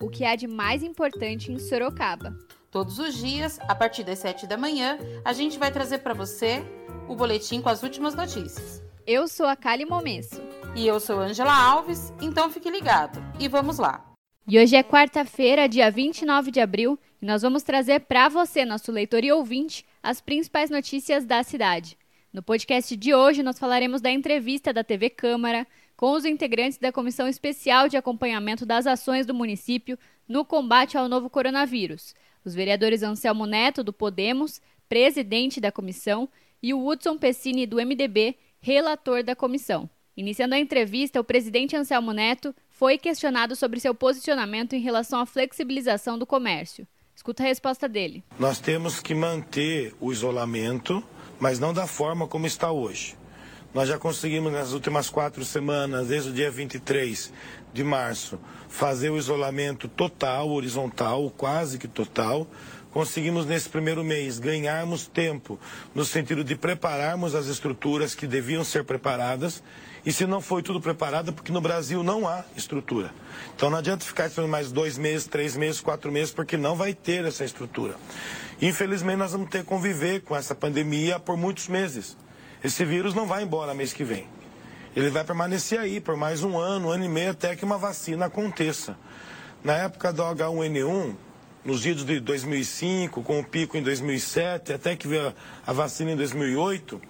o que há de mais importante em Sorocaba. Todos os dias, a partir das 7 da manhã, a gente vai trazer para você o boletim com as últimas notícias. Eu sou a Kali Momesso. E eu sou Angela Alves, então fique ligado. E vamos lá. E hoje é quarta-feira, dia 29 de abril, e nós vamos trazer para você, nosso leitor e ouvinte, as principais notícias da cidade. No podcast de hoje, nós falaremos da entrevista da TV Câmara com os integrantes da Comissão Especial de Acompanhamento das Ações do Município no combate ao novo coronavírus. Os vereadores Anselmo Neto, do Podemos, presidente da comissão, e o Hudson Pessini, do MDB, relator da comissão. Iniciando a entrevista, o presidente Anselmo Neto foi questionado sobre seu posicionamento em relação à flexibilização do comércio. Escuta a resposta dele. Nós temos que manter o isolamento, mas não da forma como está hoje. Nós já conseguimos nas últimas quatro semanas, desde o dia 23 de março, fazer o isolamento total, horizontal, quase que total conseguimos nesse primeiro mês ganharmos tempo no sentido de prepararmos as estruturas que deviam ser preparadas. E se não foi tudo preparado, porque no Brasil não há estrutura. Então não adianta ficar esperando mais dois meses, três meses, quatro meses, porque não vai ter essa estrutura. Infelizmente nós vamos ter que conviver com essa pandemia por muitos meses. Esse vírus não vai embora mês que vem. Ele vai permanecer aí por mais um ano, um ano e meio, até que uma vacina aconteça. Na época do H1N1, nos idos de 2005, com o pico em 2007, até que veio a vacina em 2008,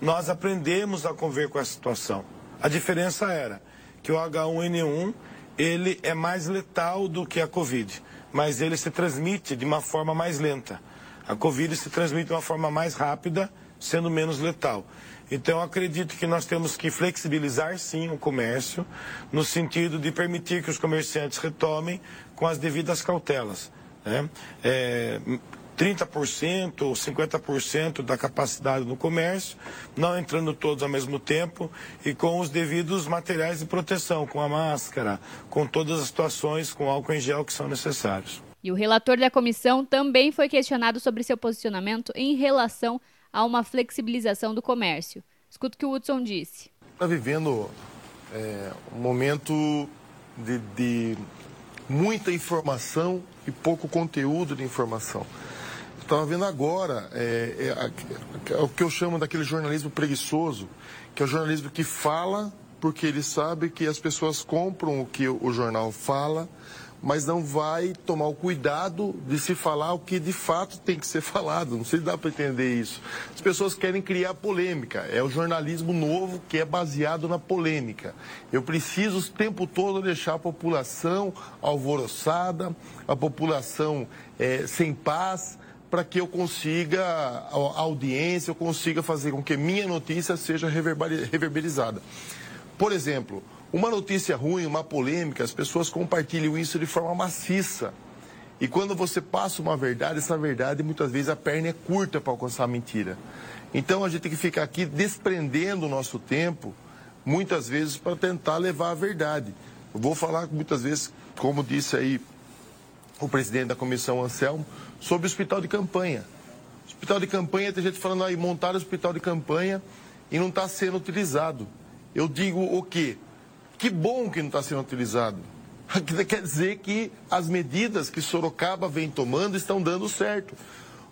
nós aprendemos a conviver com a situação. A diferença era que o H1N1 ele é mais letal do que a Covid, mas ele se transmite de uma forma mais lenta. A Covid se transmite de uma forma mais rápida, sendo menos letal. Então, acredito que nós temos que flexibilizar, sim, o comércio, no sentido de permitir que os comerciantes retomem com as devidas cautelas né? É, 30% ou 50% da capacidade no comércio, não entrando todos ao mesmo tempo e com os devidos materiais de proteção, com a máscara, com todas as situações, com álcool em gel que são necessários. E o relator da comissão também foi questionado sobre seu posicionamento em relação a uma flexibilização do comércio. Escuta o que o Hudson disse. Está vivendo é, um momento de, de muita informação e pouco conteúdo de informação. Estava vendo agora é, é, é, o que eu chamo daquele jornalismo preguiçoso, que é o jornalismo que fala porque ele sabe que as pessoas compram o que o jornal fala, mas não vai tomar o cuidado de se falar o que de fato tem que ser falado. Não sei se dá para entender isso. As pessoas querem criar polêmica. É o jornalismo novo que é baseado na polêmica. Eu preciso o tempo todo deixar a população alvoroçada, a população é, sem paz, para que eu consiga, a audiência, eu consiga fazer com que minha notícia seja reverberizada. Por exemplo, uma notícia ruim, uma polêmica, as pessoas compartilham isso de forma maciça. E quando você passa uma verdade, essa verdade muitas vezes a perna é curta para alcançar a mentira. Então a gente tem que ficar aqui desprendendo o nosso tempo, muitas vezes, para tentar levar a verdade. Eu vou falar muitas vezes, como disse aí o presidente da comissão Anselmo, sobre o hospital de campanha. Hospital de campanha, tem gente falando aí, montar o hospital de campanha e não está sendo utilizado. Eu digo o quê? Que bom que não está sendo utilizado. Quer dizer que as medidas que Sorocaba vem tomando estão dando certo.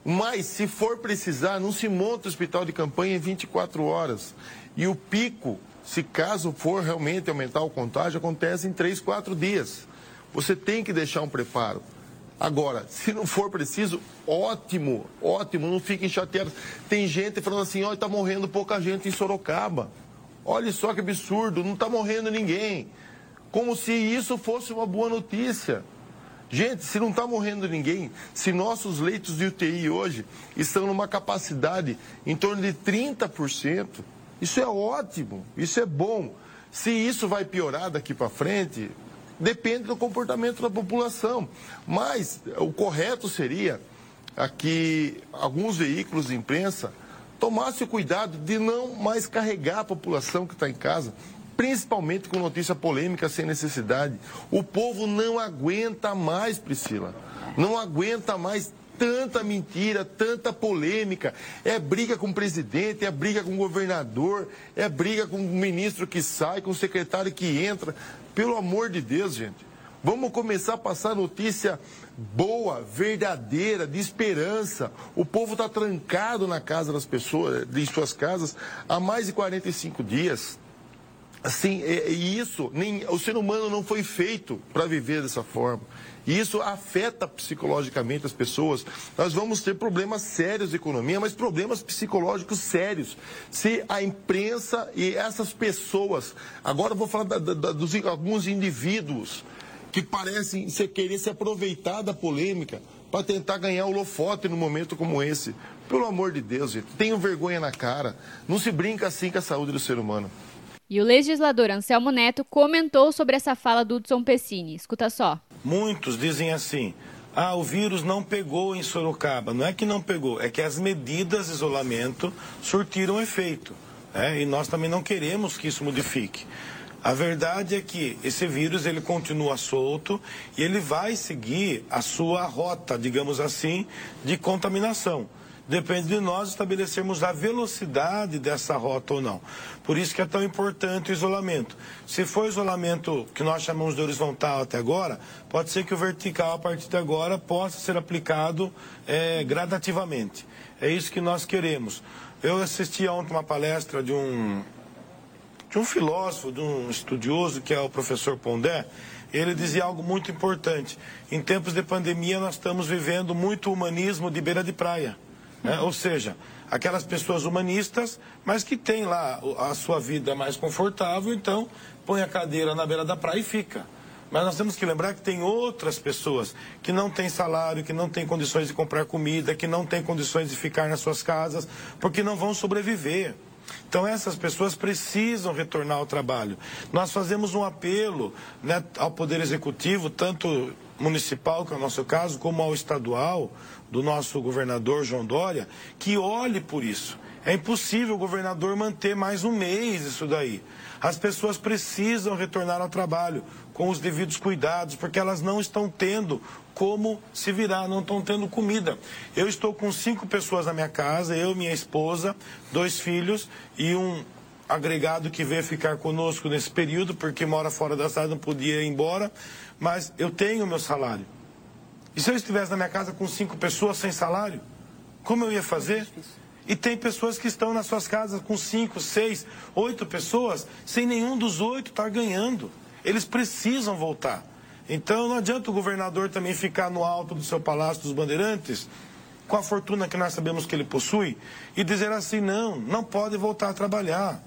Mas, se for precisar, não se monta o hospital de campanha em 24 horas. E o pico, se caso for realmente aumentar o contágio, acontece em 3, 4 dias. Você tem que deixar um preparo. Agora, se não for preciso, ótimo, ótimo, não fiquem chateados. Tem gente falando assim, olha, está morrendo pouca gente em Sorocaba. Olha só que absurdo, não está morrendo ninguém. Como se isso fosse uma boa notícia. Gente, se não está morrendo ninguém, se nossos leitos de UTI hoje estão numa capacidade em torno de 30%, isso é ótimo, isso é bom. Se isso vai piorar daqui para frente, depende do comportamento da população. Mas o correto seria que alguns veículos de imprensa tomassem o cuidado de não mais carregar a população que está em casa, principalmente com notícia polêmica sem necessidade. O povo não aguenta mais, Priscila. Não aguenta mais tanta mentira, tanta polêmica. É briga com o presidente, é briga com o governador, é briga com o ministro que sai, com o secretário que entra. Pelo amor de Deus, gente. Vamos começar a passar notícia boa, verdadeira, de esperança. O povo está trancado na casa das pessoas, em suas casas, há mais de 45 dias. Assim, e isso, nem, o ser humano não foi feito para viver dessa forma. E isso afeta psicologicamente as pessoas. Nós vamos ter problemas sérios de economia, mas problemas psicológicos sérios. Se a imprensa e essas pessoas, agora eu vou falar da, da, dos alguns indivíduos que parecem se, querer se aproveitar da polêmica para tentar ganhar o lofote num momento como esse. Pelo amor de Deus, gente, tenham vergonha na cara. Não se brinca assim com a saúde do ser humano. E o legislador Anselmo Neto comentou sobre essa fala do Hudson Pessini. Escuta só. Muitos dizem assim: ah, o vírus não pegou em Sorocaba. Não é que não pegou, é que as medidas de isolamento surtiram efeito. Né? E nós também não queremos que isso modifique. A verdade é que esse vírus ele continua solto e ele vai seguir a sua rota, digamos assim, de contaminação. Depende de nós estabelecermos a velocidade dessa rota ou não. Por isso que é tão importante o isolamento. Se for isolamento que nós chamamos de horizontal até agora, pode ser que o vertical a partir de agora possa ser aplicado é, gradativamente. É isso que nós queremos. Eu assisti ontem uma palestra de um, de um filósofo, de um estudioso, que é o professor Pondé, ele dizia algo muito importante. Em tempos de pandemia, nós estamos vivendo muito humanismo de beira de praia. Né? Ou seja, aquelas pessoas humanistas, mas que têm lá a sua vida mais confortável, então põe a cadeira na beira da praia e fica. Mas nós temos que lembrar que tem outras pessoas que não têm salário, que não têm condições de comprar comida, que não têm condições de ficar nas suas casas, porque não vão sobreviver. Então essas pessoas precisam retornar ao trabalho. Nós fazemos um apelo né, ao Poder Executivo, tanto municipal, que é o nosso caso, como ao estadual, do nosso governador João Dória, que olhe por isso. É impossível o governador manter mais um mês isso daí. As pessoas precisam retornar ao trabalho com os devidos cuidados, porque elas não estão tendo como se virar, não estão tendo comida. Eu estou com cinco pessoas na minha casa, eu, minha esposa, dois filhos e um agregado que veio ficar conosco nesse período, porque mora fora da cidade, não podia ir embora, mas eu tenho meu salário. E se eu estivesse na minha casa com cinco pessoas sem salário, como eu ia fazer? E tem pessoas que estão nas suas casas com cinco, seis, oito pessoas, sem nenhum dos oito estar ganhando. Eles precisam voltar. Então não adianta o governador também ficar no alto do seu palácio dos bandeirantes, com a fortuna que nós sabemos que ele possui, e dizer assim: não, não pode voltar a trabalhar.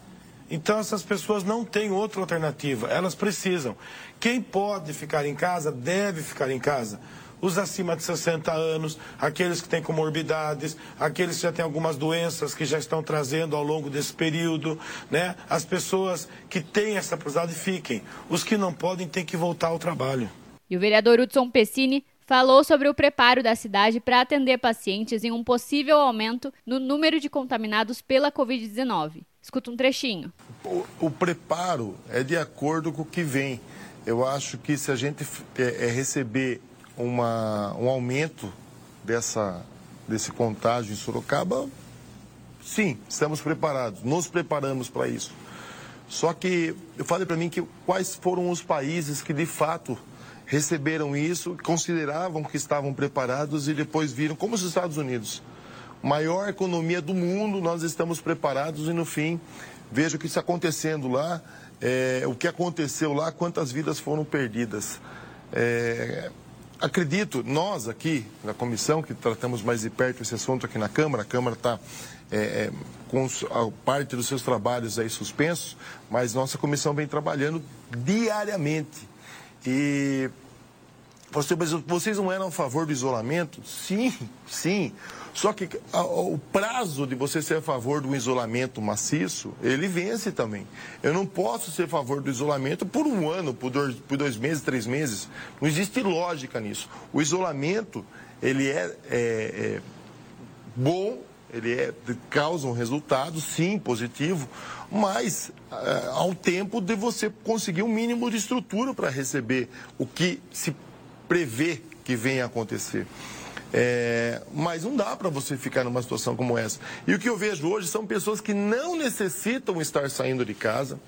Então essas pessoas não têm outra alternativa, elas precisam. Quem pode ficar em casa deve ficar em casa os acima de 60 anos, aqueles que têm comorbidades, aqueles que já têm algumas doenças que já estão trazendo ao longo desse período, né? As pessoas que têm essa possibilidade fiquem. Os que não podem têm que voltar ao trabalho. E o vereador Hudson Pessini falou sobre o preparo da cidade para atender pacientes em um possível aumento no número de contaminados pela Covid-19. Escuta um trechinho. O, o, preparo é de acordo com o que vem. Eu acho que se a gente é, é receber uma, um aumento dessa, desse contágio em Sorocaba, sim, estamos preparados, nos preparamos para isso. Só que eu falei para mim que quais foram os países que de fato receberam isso, consideravam que estavam preparados e depois viram, como os Estados Unidos, maior economia do mundo, nós estamos preparados e no fim vejo o que está acontecendo lá, é, o que aconteceu lá, quantas vidas foram perdidas. É, acredito, nós aqui na comissão, que tratamos mais de perto esse assunto aqui na Câmara, a Câmara está é, é, com a parte dos seus trabalhos aí suspensos, mas nossa comissão vem trabalhando diariamente. E Pastor, mas vocês não eram a favor do isolamento? Sim, sim. Só que a, o prazo de você ser a favor do isolamento maciço, ele vence também. Eu não posso ser a favor do isolamento por um ano, por dois, por dois meses, três meses. Não existe lógica nisso. O isolamento, ele é, é, é bom, ele é, causa um resultado, sim, positivo, mas é, ao tempo de você conseguir um mínimo de estrutura para receber o que se prevê que venha a acontecer. É, mas não dá para você ficar numa situação como essa. E o que eu vejo hoje são pessoas que não necessitam estar saindo de casa,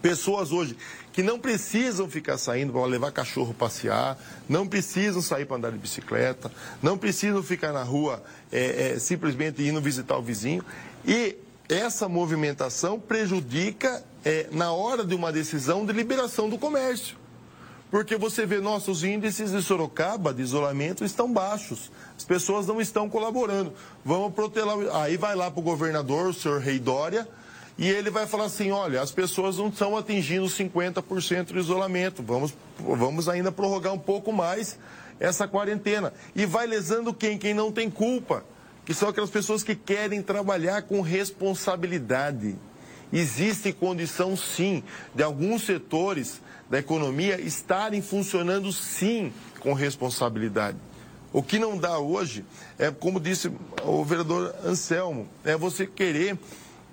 pessoas hoje que não precisam ficar saindo para levar cachorro passear, não precisam sair para andar de bicicleta, não precisam ficar na rua é, é, simplesmente indo visitar o vizinho. E essa movimentação prejudica é, na hora de uma decisão de liberação do comércio. Porque você vê, nossos índices de Sorocaba de isolamento estão baixos. As pessoas não estão colaborando. Vamos protelar. Aí vai lá para o governador, o senhor Rei Dória, e ele vai falar assim: olha, as pessoas não estão atingindo 50% de isolamento. Vamos, vamos ainda prorrogar um pouco mais essa quarentena. E vai lesando quem? Quem não tem culpa. Que são aquelas pessoas que querem trabalhar com responsabilidade. Existe condição, sim, de alguns setores da economia estarem funcionando sim com responsabilidade. O que não dá hoje é, como disse o vereador Anselmo, é você querer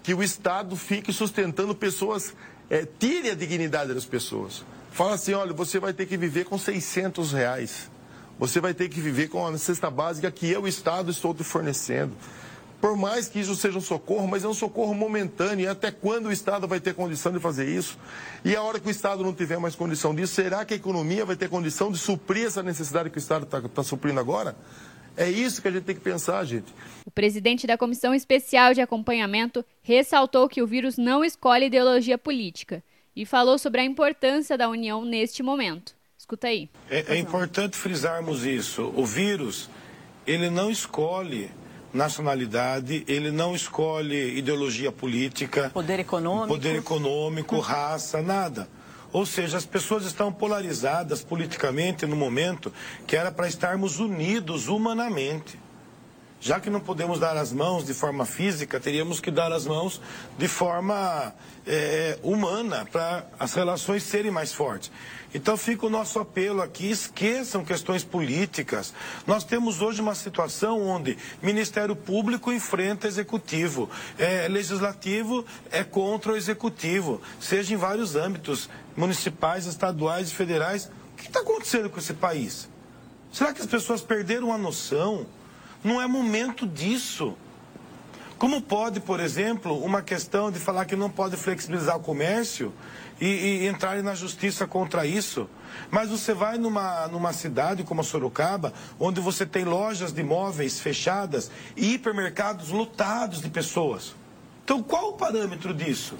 que o Estado fique sustentando pessoas, é, tire a dignidade das pessoas. Fala assim, olha, você vai ter que viver com 600 reais. Você vai ter que viver com a cesta básica que eu, Estado, estou te fornecendo. Por mais que isso seja um socorro, mas é um socorro momentâneo. E até quando o Estado vai ter condição de fazer isso? E a hora que o Estado não tiver mais condição disso, será que a economia vai ter condição de suprir essa necessidade que o Estado está tá suprindo agora? É isso que a gente tem que pensar, gente. O presidente da Comissão Especial de Acompanhamento ressaltou que o vírus não escolhe ideologia política e falou sobre a importância da união neste momento. Escuta aí. É, é importante frisarmos isso. O vírus, ele não escolhe nacionalidade, ele não escolhe ideologia política, poder econômico, poder econômico, raça, nada. Ou seja, as pessoas estão polarizadas politicamente no momento que era para estarmos unidos humanamente. Já que não podemos dar as mãos de forma física, teríamos que dar as mãos de forma é, humana para as relações serem mais fortes. Então fica o nosso apelo aqui, esqueçam questões políticas. Nós temos hoje uma situação onde Ministério Público enfrenta Executivo, é, Legislativo é contra o Executivo, seja em vários âmbitos, municipais, estaduais e federais. O que está acontecendo com esse país? Será que as pessoas perderam a noção? Não é momento disso. Como pode, por exemplo, uma questão de falar que não pode flexibilizar o comércio e, e entrar na justiça contra isso? Mas você vai numa, numa cidade como Sorocaba, onde você tem lojas de móveis fechadas e hipermercados lotados de pessoas. Então, qual o parâmetro disso?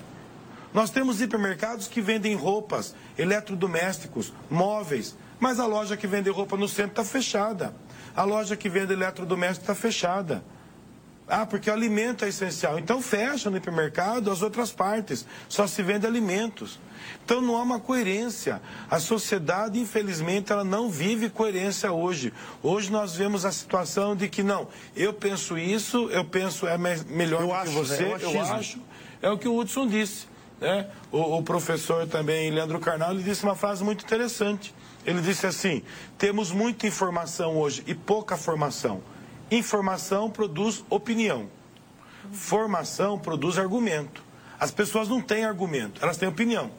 Nós temos hipermercados que vendem roupas, eletrodomésticos, móveis, mas a loja que vende roupa no centro está fechada. A loja que vende eletrodoméstico está fechada. Ah, porque o alimento é essencial. Então fecha no hipermercado as outras partes. Só se vende alimentos. Então não há uma coerência. A sociedade, infelizmente, ela não vive coerência hoje. Hoje nós vemos a situação de que não, eu penso isso, eu penso é melhor eu do acho, que você, né? eu acho. É o que o Hudson disse. Né? O, o professor também, Leandro Carnal, ele disse uma frase muito interessante. Ele disse assim: temos muita informação hoje e pouca formação. Informação produz opinião. Formação produz argumento. As pessoas não têm argumento, elas têm opinião.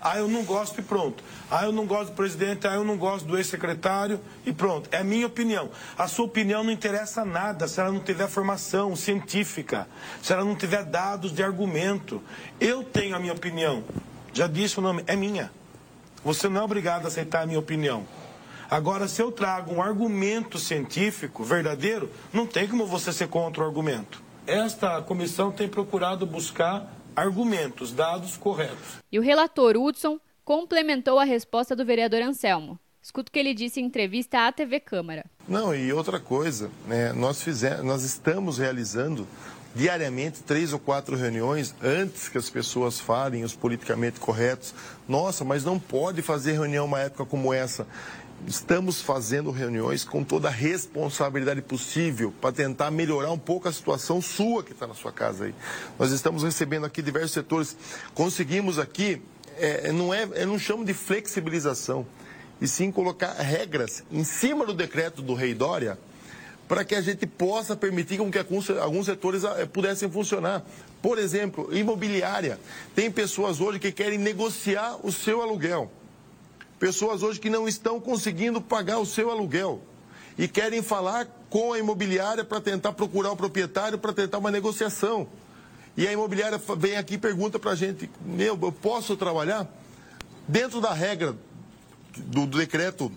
Ah, eu não gosto e pronto. Ah, eu não gosto do presidente, ah, eu não gosto do ex-secretário e pronto. É a minha opinião. A sua opinião não interessa nada se ela não tiver formação científica, se ela não tiver dados de argumento. Eu tenho a minha opinião. Já disse o nome, é minha. Você não é obrigado a aceitar a minha opinião. Agora, se eu trago um argumento científico verdadeiro, não tem como você ser contra o argumento. Esta comissão tem procurado buscar argumentos, dados corretos. E o relator Hudson complementou a resposta do vereador Anselmo. Escuta o que ele disse em entrevista à TV Câmara. Não, e outra coisa, né, nós, fizemos, nós estamos realizando diariamente três ou quatro reuniões antes que as pessoas falem os politicamente corretos. Nossa, mas não pode fazer reunião uma época como essa. Estamos fazendo reuniões com toda a responsabilidade possível para tentar melhorar um pouco a situação sua que está na sua casa aí. Nós estamos recebendo aqui diversos setores. Conseguimos aqui, é, não é, eu não chamo de flexibilização, e sim colocar regras em cima do decreto do Rei Dória para que a gente possa permitir que alguns, setores eh, pudessem funcionar. Por exemplo, imobiliária. Tem pessoas hoje que querem negociar o seu aluguel. Pessoas hoje que não estão conseguindo pagar o seu aluguel e querem falar com a imobiliária para tentar procurar o proprietário para tentar uma negociação. E a imobiliária vem aqui e pergunta para a gente: meu, eu posso trabalhar? Dentro da regra do, do decreto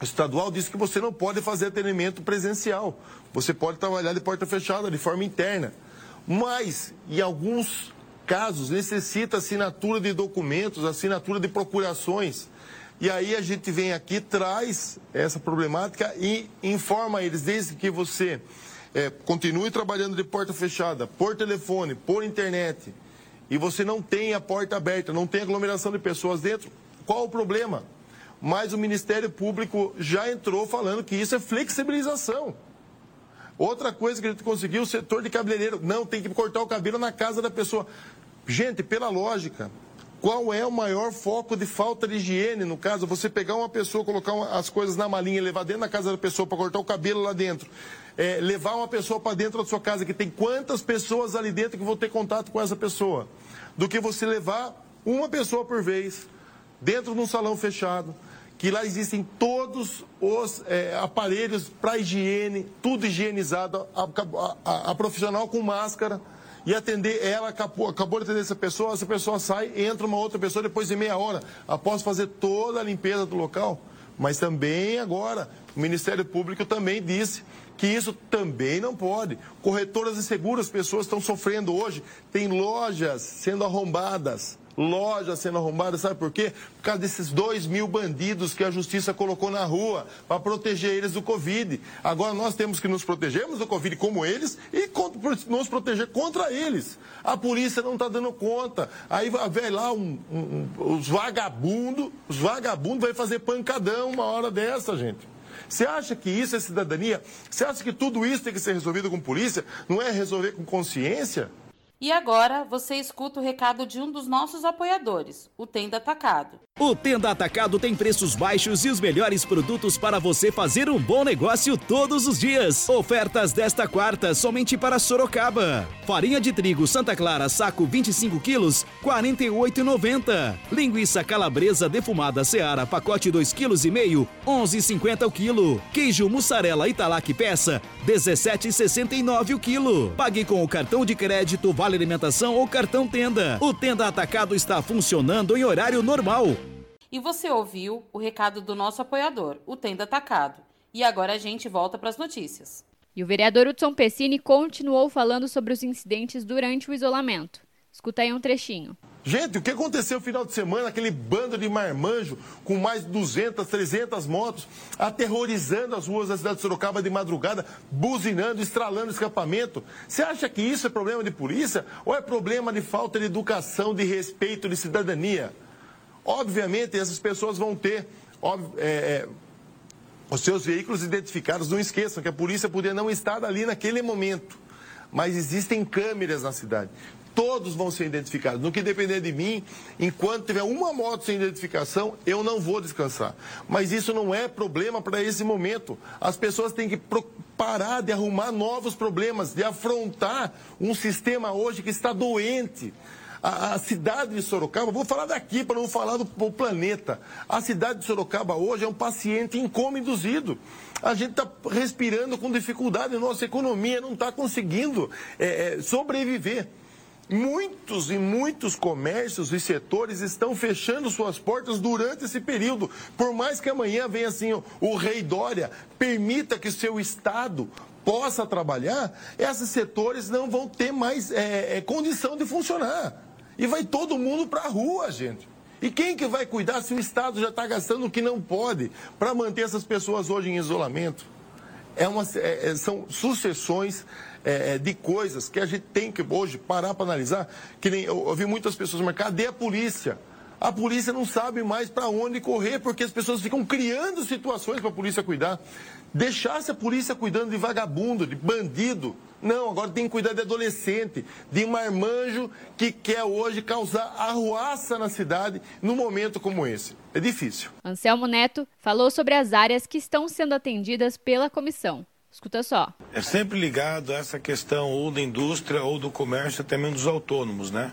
estadual, diz que você não pode fazer atendimento presencial. Você pode trabalhar de porta fechada, de forma interna. Mas, em alguns casos, necessita assinatura de documentos, assinatura de procurações. E aí a gente vem aqui, traz essa problemática e informa eles, desde que você é, continue trabalhando de porta fechada, por telefone, por internet, e você não tem a porta aberta, não tem aglomeração de pessoas dentro, qual o problema? Mas o Ministério Público já entrou falando que isso é flexibilização. Outra coisa que a gente conseguiu, o setor de cabeleireiro. Não, tem que cortar o cabelo na casa da pessoa. Gente, pela lógica, qual é o maior foco de falta de higiene? No caso, você pegar uma pessoa, colocar as coisas na malinha, levar dentro da casa da pessoa para cortar o cabelo lá dentro, é, levar uma pessoa para dentro da sua casa, que tem quantas pessoas ali dentro que vão ter contato com essa pessoa? Do que você levar uma pessoa por vez, dentro de um salão fechado, que lá existem todos os é, aparelhos para higiene, tudo higienizado, a, a, a, profissional com máscara e atender ela, acabou, acabou de atender essa pessoa, essa pessoa sai, entra uma outra pessoa depois de meia hora, após fazer toda a limpeza do local. Mas também agora, o Ministério Público também disse que isso também não pode. Corretoras as pessoas estão sofrendo hoje, tem lojas sendo arrombadas lojas sendo arrombadas, sabe por quê? Por causa desses dois mil bandidos que a justiça colocou na rua para proteger eles do Covid. Agora nós temos que nos protegermos do Covid como eles e nos proteger contra eles. A polícia não está dando conta. Aí vai lá um, um, um, os vagabundos, os vagabundos vai fazer pancadão uma hora dessa, gente. Você acha que isso é cidadania? Você acha que tudo isso tem que ser resolvido com polícia? Não é resolver com consciência? E agora você escuta o recado de um dos nossos apoiadores, o Tenda Atacado. O Tenda Atacado tem preços baixos e os melhores produtos para você fazer um bom negócio todos os dias. Ofertas desta quarta somente para Sorocaba. Farinha de trigo Santa Clara, saco 25 quilos, 48,90. Linguiça calabresa defumada Seara, pacote 2 quilos e meio, 11,50 o quilo. Queijo mussarela Italac peça, 17,69 o quilo. Pague com o cartão de crédito Vale Alimentação ou cartão Tenda. O Tenda Atacado está funcionando em horário normal. E você ouviu o recado do nosso apoiador, o Tenda Atacado. E agora a gente volta para as notícias. E o vereador Hudson Pessini continuou falando sobre os incidentes durante o isolamento. Escuta aí um trechinho. Gente, o que aconteceu no final de semana? Aquele bando de marmanjo com mais de 200, 300 motos aterrorizando as ruas da cidade de Sorocaba de madrugada, buzinando, estralando escapamento. Você acha que isso é problema de polícia ou é problema de falta de educação, de respeito, de cidadania? Obviamente, essas pessoas vão ter é, é, os seus veículos identificados. Não esqueçam que a polícia podia não estar ali naquele momento. Mas existem câmeras na cidade. Todos vão ser identificados. No que depender de mim, enquanto tiver uma moto sem identificação, eu não vou descansar. Mas isso não é problema para esse momento. As pessoas têm que parar de arrumar novos problemas, de afrontar um sistema hoje que está doente. A, a, cidade de Sorocaba, vou falar daqui para não falar do, do, planeta. A cidade de Sorocaba hoje é um paciente em coma induzido. A gente está respirando com dificuldade, nossa economia não está conseguindo é, é, sobreviver. Muitos e muitos comércios e setores estão fechando suas portas durante esse período. Por mais que amanhã venha assim o, o rei Dória, permita que seu Estado possa trabalhar, esses setores não vão ter mais é, é, condição de funcionar. E vai todo mundo para a rua, gente. E quem que vai cuidar se o Estado já está gastando o que não pode para manter essas pessoas hoje em isolamento? É uma, é, é são sucessões é, é, de coisas que a gente tem que hoje parar para analisar. Que nem eu ouvi muitas pessoas, mas cadê a polícia? A polícia não sabe mais para onde correr, porque as pessoas ficam criando situações para a polícia cuidar. Deixasse a polícia cuidando de vagabundo, de bandido. Não, agora tem que cuidar de adolescente, de marmanjo que quer hoje causar arruaça na cidade num momento como esse. É difícil. Anselmo Neto falou sobre as áreas que estão sendo atendidas pela comissão. Escuta só. É sempre ligado a essa questão ou da indústria ou do comércio, até mesmo dos autônomos, né?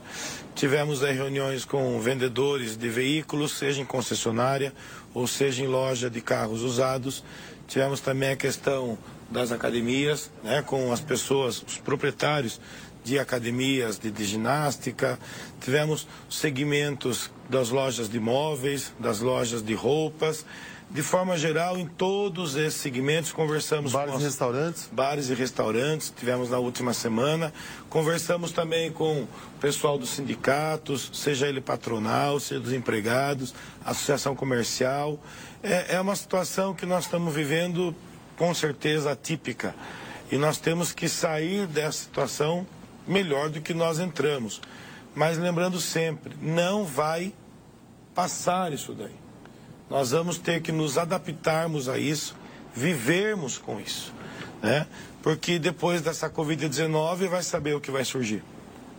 Tivemos aí reuniões com vendedores de veículos, seja em concessionária ou seja em loja de carros usados. Tivemos também a questão das academias, né, com as pessoas, os proprietários de academias de, de, ginástica, tivemos segmentos das lojas de móveis, das lojas de roupas, de forma geral, em todos esses segmentos, conversamos bares com... Bares e restaurantes? Bares e restaurantes, tivemos na última semana. Conversamos também com o pessoal dos sindicatos, seja ele patronal, seja dos empregados, associação comercial. É, é uma situação que nós estamos vivendo, com certeza, atípica. E nós temos que sair dessa situação melhor do que nós entramos. Mas lembrando sempre, não vai passar isso daí. Nós vamos ter que nos adaptarmos a isso, vivermos com isso, né? Porque depois dessa Covid-19 vai saber o que vai surgir,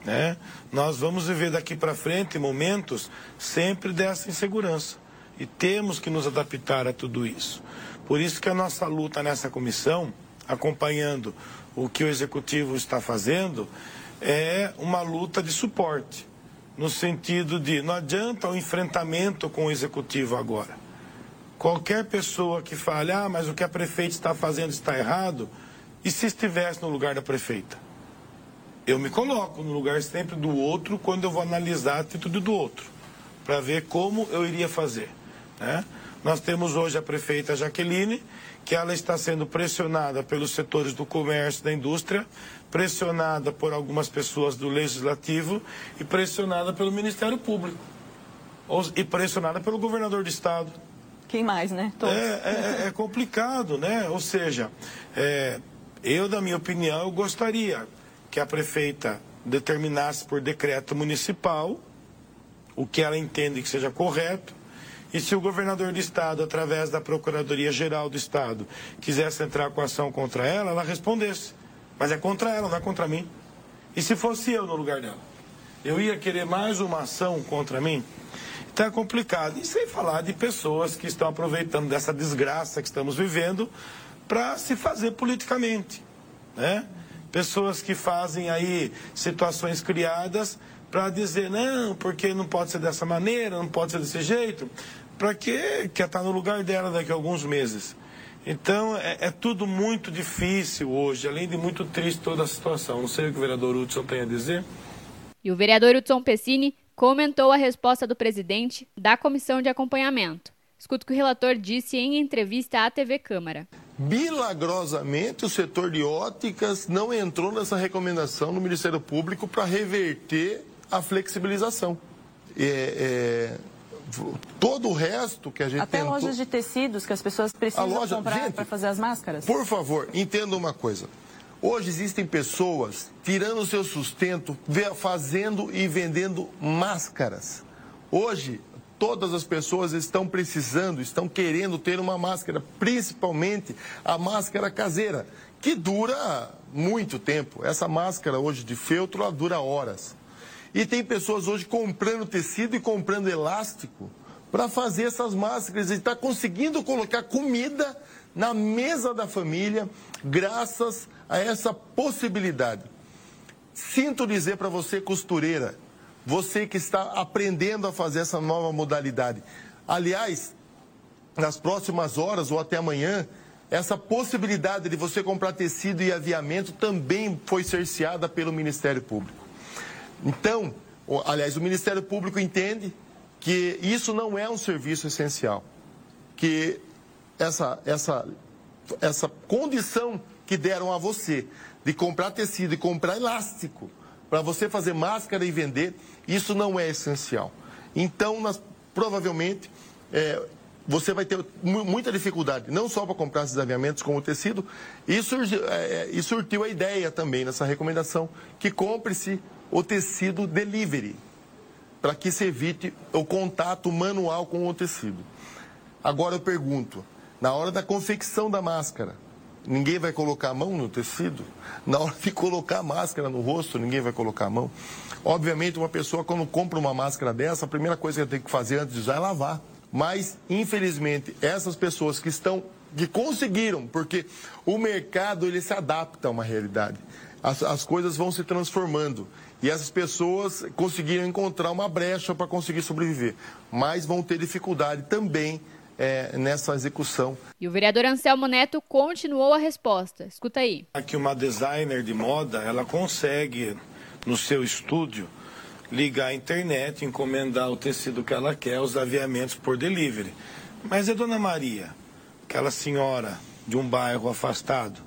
né? Nós vamos viver daqui para frente momentos sempre dessa insegurança e temos que nos adaptar a tudo isso. Por isso que a nossa luta nessa comissão, acompanhando o que o executivo está fazendo, é uma luta de suporte no sentido de não adianta o enfrentamento com o executivo agora. Qualquer pessoa que fale, ah, mas o que a prefeita está fazendo está errado, e se estivesse no lugar da prefeita? Eu me coloco no lugar sempre do outro quando eu vou analisar a atitude do outro, para ver como eu iria fazer. Né? Nós temos hoje a prefeita Jaqueline, que ela está sendo pressionada pelos setores do comércio e da indústria, pressionada por algumas pessoas do legislativo e pressionada pelo Ministério Público. E pressionada pelo governador do estado. Quem mais, né? É, é, é, complicado, né? Ou seja, é, eu, da minha opinião, eu gostaria que a prefeita determinasse por decreto municipal o que ela entende que seja correto e se o governador do estado, através da Procuradoria-Geral do Estado, quisesse entrar com ação contra ela, ela respondesse. Mas é contra ela, não é contra mim. E se fosse eu no lugar dela? Eu ia querer mais uma ação contra mim? Então é complicado. E sem falar de pessoas que estão aproveitando dessa desgraça que estamos vivendo para se fazer politicamente. Né? Pessoas que fazem aí situações criadas para dizer, não, porque não pode ser dessa maneira, não pode ser desse jeito. Para que quer estar no lugar dela daqui a alguns meses? Então, é, é, tudo muito difícil hoje, além de muito triste toda a situação. Não sei o que o vereador Hudson tem a dizer. E o vereador Hudson Pessini comentou a resposta do presidente da comissão de acompanhamento. Escuta o que o relator disse em entrevista à TV Câmara. Milagrosamente, o setor de óticas não entrou nessa recomendação no Ministério Público para reverter a flexibilização. É, é todo o resto que a gente Até tentou... lojas de tecidos que as pessoas precisam loja... comprar para fazer as máscaras? Por favor, entenda uma coisa. Hoje existem pessoas tirando o seu sustento, fazendo e vendendo máscaras. Hoje, todas as pessoas estão precisando, estão querendo ter uma máscara, principalmente a máscara caseira, que dura muito tempo. Essa máscara hoje de feltro, ela dura horas. E tem pessoas hoje comprando tecido e comprando elástico para fazer essas máscaras e está conseguindo colocar comida na mesa da família graças a essa possibilidade. Sinto dizer para você, costureira, você que está aprendendo a fazer essa nova modalidade. Aliás, nas próximas horas ou até amanhã, essa possibilidade de você comprar tecido e aviamento também foi cerceada pelo Ministério Público. Então, aliás, o Ministério Público entende que isso não é um serviço essencial, que essa, essa, essa condição que deram a você de comprar tecido e comprar elástico para você fazer máscara e vender, isso não é essencial. Então, nós, provavelmente, é, você vai ter muita dificuldade, não só para comprar esses aviamentos como tecido, e, surgiu, é, e surtiu a ideia também nessa recomendação que compre-se o tecido delivery, para que se evite o contato manual com o tecido. Agora eu pergunto, na hora da confecção da máscara, ninguém vai colocar a mão no tecido? Na hora de colocar a máscara no rosto, ninguém vai colocar a mão? Obviamente, uma pessoa, quando compra uma máscara dessa, a primeira coisa que tem que fazer antes de usar é lavar. Mas, infelizmente, essas pessoas que estão, que conseguiram, porque o mercado ele se adapta a uma realidade. As, as coisas vão se transformando. E essas pessoas conseguiram encontrar uma brecha para conseguir sobreviver. Mas vão ter dificuldade também é, nessa execução. E o vereador Anselmo Neto continuou a resposta. Escuta aí. Aqui uma designer de moda, ela consegue no seu estúdio ligar a internet, encomendar o tecido que ela quer, os aviamentos por delivery. Mas é Dona Maria, aquela senhora de um bairro afastado,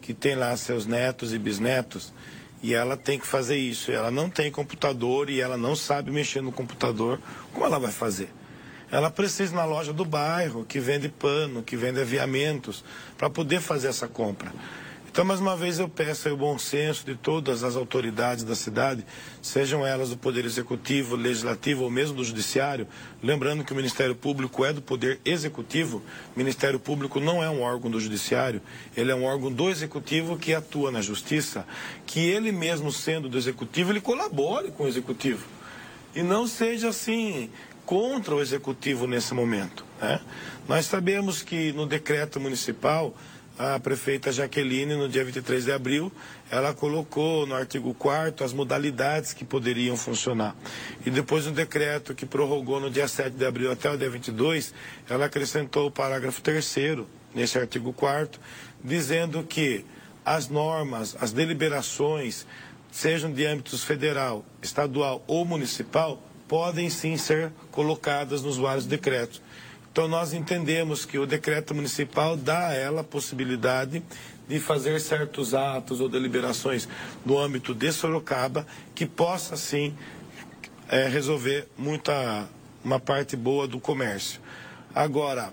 que tem lá seus netos e bisnetos, e ela tem que fazer isso. Ela não tem computador e ela não sabe mexer no computador. Como ela vai fazer? Ela precisa ir na loja do bairro, que vende pano, que vende aviamentos, para poder fazer essa compra. Então, mais uma vez, eu peço o bom senso de todas as autoridades da cidade, sejam elas do Poder Executivo, Legislativo ou mesmo do Judiciário, lembrando que o Ministério Público é do Poder Executivo, o Ministério Público não é um órgão do Judiciário, ele é um órgão do Executivo que atua na Justiça, que ele mesmo sendo do Executivo, ele colabore com o Executivo. E não seja assim contra o Executivo nesse momento. Né? Nós sabemos que no decreto municipal a prefeita Jaqueline, no dia 23 de abril, ela colocou no artigo 4 as modalidades que poderiam funcionar. E depois no decreto que prorrogou no dia 7 de abril até o dia 22, ela acrescentou o parágrafo 3 nesse artigo 4 dizendo que as normas, as deliberações, sejam de âmbitos federal, estadual ou municipal, podem sim ser colocadas nos vários decretos. Então, nós entendemos que o decreto municipal dá a ela a possibilidade de fazer certos atos ou deliberações no âmbito de Sorocaba que possa, sim, é, resolver muita, uma parte boa do comércio. Agora,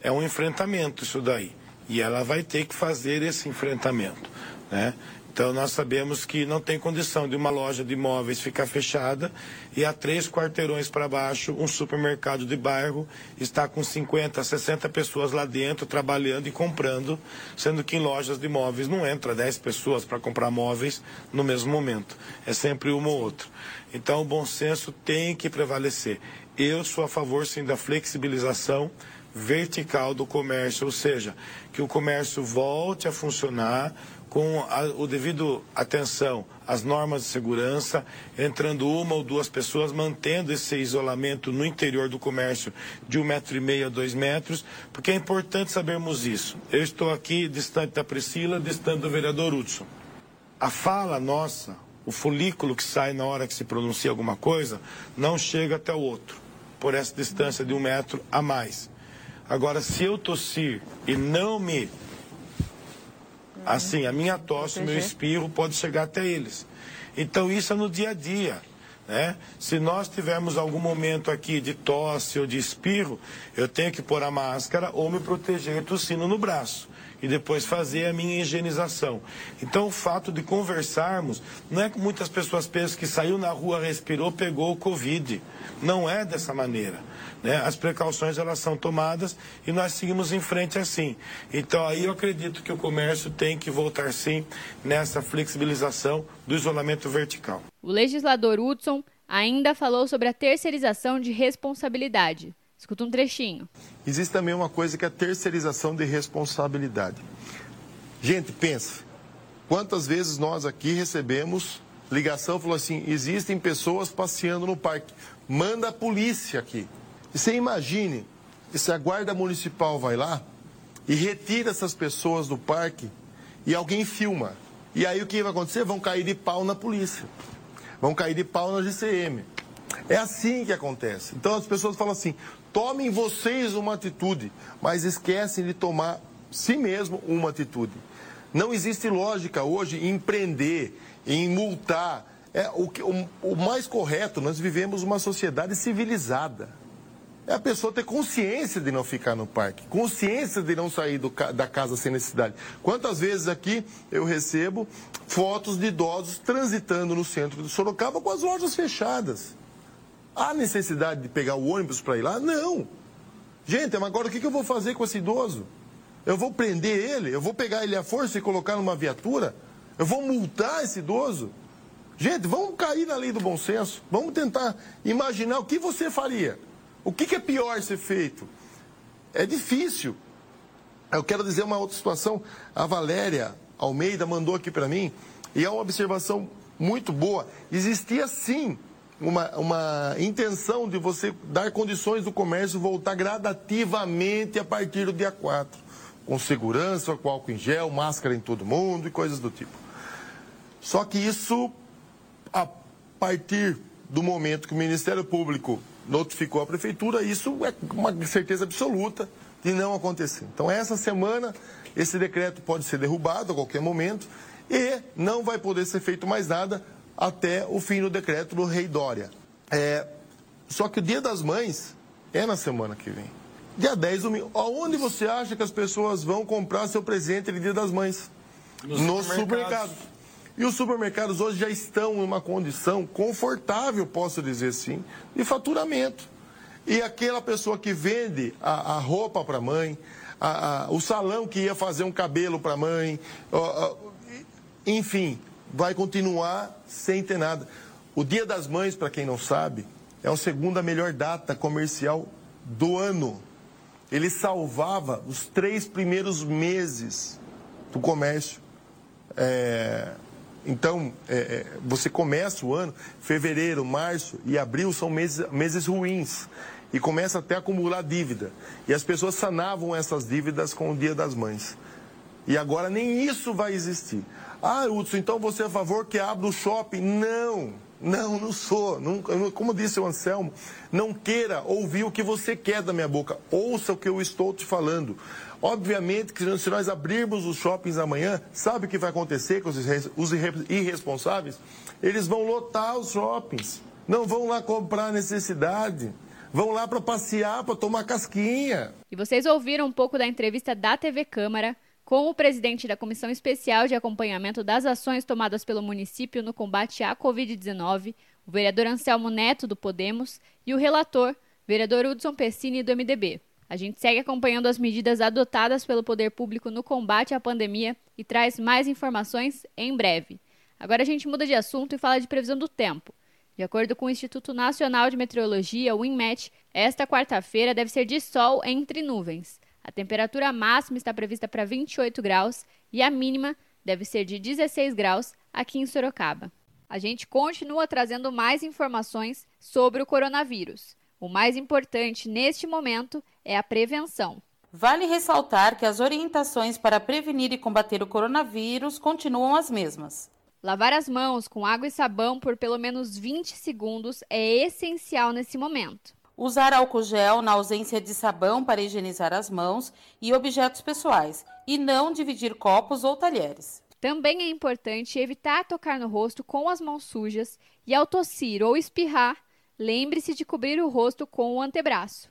é um enfrentamento isso daí. E ela vai ter que fazer esse enfrentamento. Né? Então nós sabemos que não tem condição de uma loja de imóveis ficar fechada e a três quarteirões para baixo um supermercado de bairro está com 50, 60 pessoas lá dentro trabalhando e comprando, sendo que em lojas de imóveis não entra 10 pessoas para comprar móveis no mesmo momento. É sempre uma ou outra. Então o bom senso tem que prevalecer. Eu sou a favor sim da flexibilização vertical do comércio, ou seja, que o comércio volte a funcionar com a, o devido atenção às normas de segurança, entrando uma ou duas pessoas, mantendo esse isolamento no interior do comércio de um metro e meio a dois metros, porque é importante sabermos isso. Eu estou aqui distante da Priscila, distante do vereador Hudson. A fala nossa, o folículo que sai na hora que se pronuncia alguma coisa, não chega até o outro, por essa distância de um metro a mais. Agora, se eu tossir e não me Assim, a minha tosse, o meu espirro pode chegar até eles. Então, isso é no dia a dia. Né? Se nós tivermos algum momento aqui de tosse ou de espirro, eu tenho que pôr a máscara ou me proteger tossindo no braço e depois fazer a minha higienização. Então, o fato de conversarmos, não é que muitas pessoas pensam que saiu na rua, respirou, pegou o Covid. Não é dessa maneira. Né? As precauções elas são tomadas e nós seguimos em frente assim. Então aí eu acredito que o comércio tem que voltar sim nessa flexibilização do isolamento vertical. O legislador Hudson ainda falou sobre a terceirização de responsabilidade. Escuta um trechinho. Existe também uma coisa que é a terceirização de responsabilidade. Gente, pensa. Quantas vezes nós aqui recebemos ligação falou assim: existem pessoas passeando no parque. Manda a polícia aqui. E você imagine se a guarda municipal vai lá e retira essas pessoas do parque e alguém filma. E aí o que vai acontecer? Vão cair de pau na polícia. Vão cair de pau na GCM. É assim que acontece. Então as pessoas falam assim: tomem vocês uma atitude, mas esquecem de tomar si mesmo uma atitude. Não existe lógica hoje em prender, em multar. É, o, o, o mais correto, nós vivemos uma sociedade civilizada é a pessoa ter consciência de não ficar no parque, consciência de não sair do, da casa sem necessidade. Quantas vezes aqui eu recebo fotos de idosos transitando no centro de Sorocaba com as lojas fechadas? Há necessidade de pegar o ônibus para ir lá? Não. Gente, mas agora o que eu vou fazer com esse idoso? Eu vou prender ele? Eu vou pegar ele à força e colocar numa viatura? Eu vou multar esse idoso? Gente, vamos cair na lei do bom senso. Vamos tentar imaginar o que você faria. O que, é pior ser feito? É difícil. Eu quero dizer uma outra situação. A Valéria Almeida mandou aqui para mim, e é uma observação muito boa. Existia sim uma, uma intenção de você dar condições do comércio voltar gradativamente a partir do dia 4, com segurança, com álcool em gel, máscara em todo mundo e coisas do tipo. Só que isso, a partir do momento que o Ministério Público notificou a Prefeitura, isso é uma certeza absoluta de não acontecer. Então, essa semana, esse decreto pode ser derrubado a qualquer momento e não vai poder ser feito mais nada até o fim do decreto do rei Dória. É, só que o Dia das Mães é na semana que vem. Dia 10 domingo. Aonde você acha que as pessoas vão comprar seu presente de Dia das Mães? Nos, Nos supermercados. supermercados. E os supermercados hoje já estão em uma condição confortável, posso dizer assim, de faturamento. E aquela pessoa que vende a, a roupa para a mãe, o salão que ia fazer um cabelo para a mãe, enfim, vai continuar sem ter nada. O Dia das Mães, para quem não sabe, é a segunda melhor data comercial do ano. Ele salvava os três primeiros meses do comércio. É, então, é, é, você começa o ano, fevereiro, março e abril são meses, meses ruins. E começa até a acumular dívida. E as pessoas sanavam essas dívidas com o Dia das Mães. E agora nem isso vai existir. Ah, Hudson, então você é a favor que abra o shopping? Não, não, não sou. Não, como disse o Anselmo, não queira ouvir o que você quer da minha boca. Ouça o que eu estou te falando. Obviamente que se nós abrirmos os shoppings amanhã, sabe o que vai acontecer com os irresponsáveis? Eles vão lotar os shoppings. Não vão lá comprar necessidade. Vão lá para passear, para tomar casquinha. E vocês ouviram um pouco da entrevista da TV Câmara com o presidente da Comissão Especial de Acompanhamento das Ações Tomadas pelo município no combate à Covid-19, o vereador Anselmo Neto, do Podemos, e o relator, vereador Hudson Pessini, do MDB. A gente segue acompanhando as medidas adotadas pelo poder público no combate à pandemia e traz mais informações em breve. Agora a gente muda de assunto e fala de previsão do tempo. De acordo com o Instituto Nacional de Meteorologia, o INMET, esta quarta-feira deve ser de sol entre nuvens. A temperatura máxima está prevista para 28 graus e a mínima deve ser de 16 graus aqui em Sorocaba. A gente continua trazendo mais informações sobre o coronavírus. O mais importante neste momento é a prevenção. Vale ressaltar que as orientações para prevenir e combater o coronavírus continuam as mesmas. Lavar as mãos com água e sabão por pelo menos 20 segundos é essencial nesse momento. Usar álcool gel na ausência de sabão para higienizar as mãos e objetos pessoais, e não dividir copos ou talheres. Também é importante evitar tocar no rosto com as mãos sujas e, ao tossir ou espirrar, lembre-se de cobrir o rosto com o antebraço.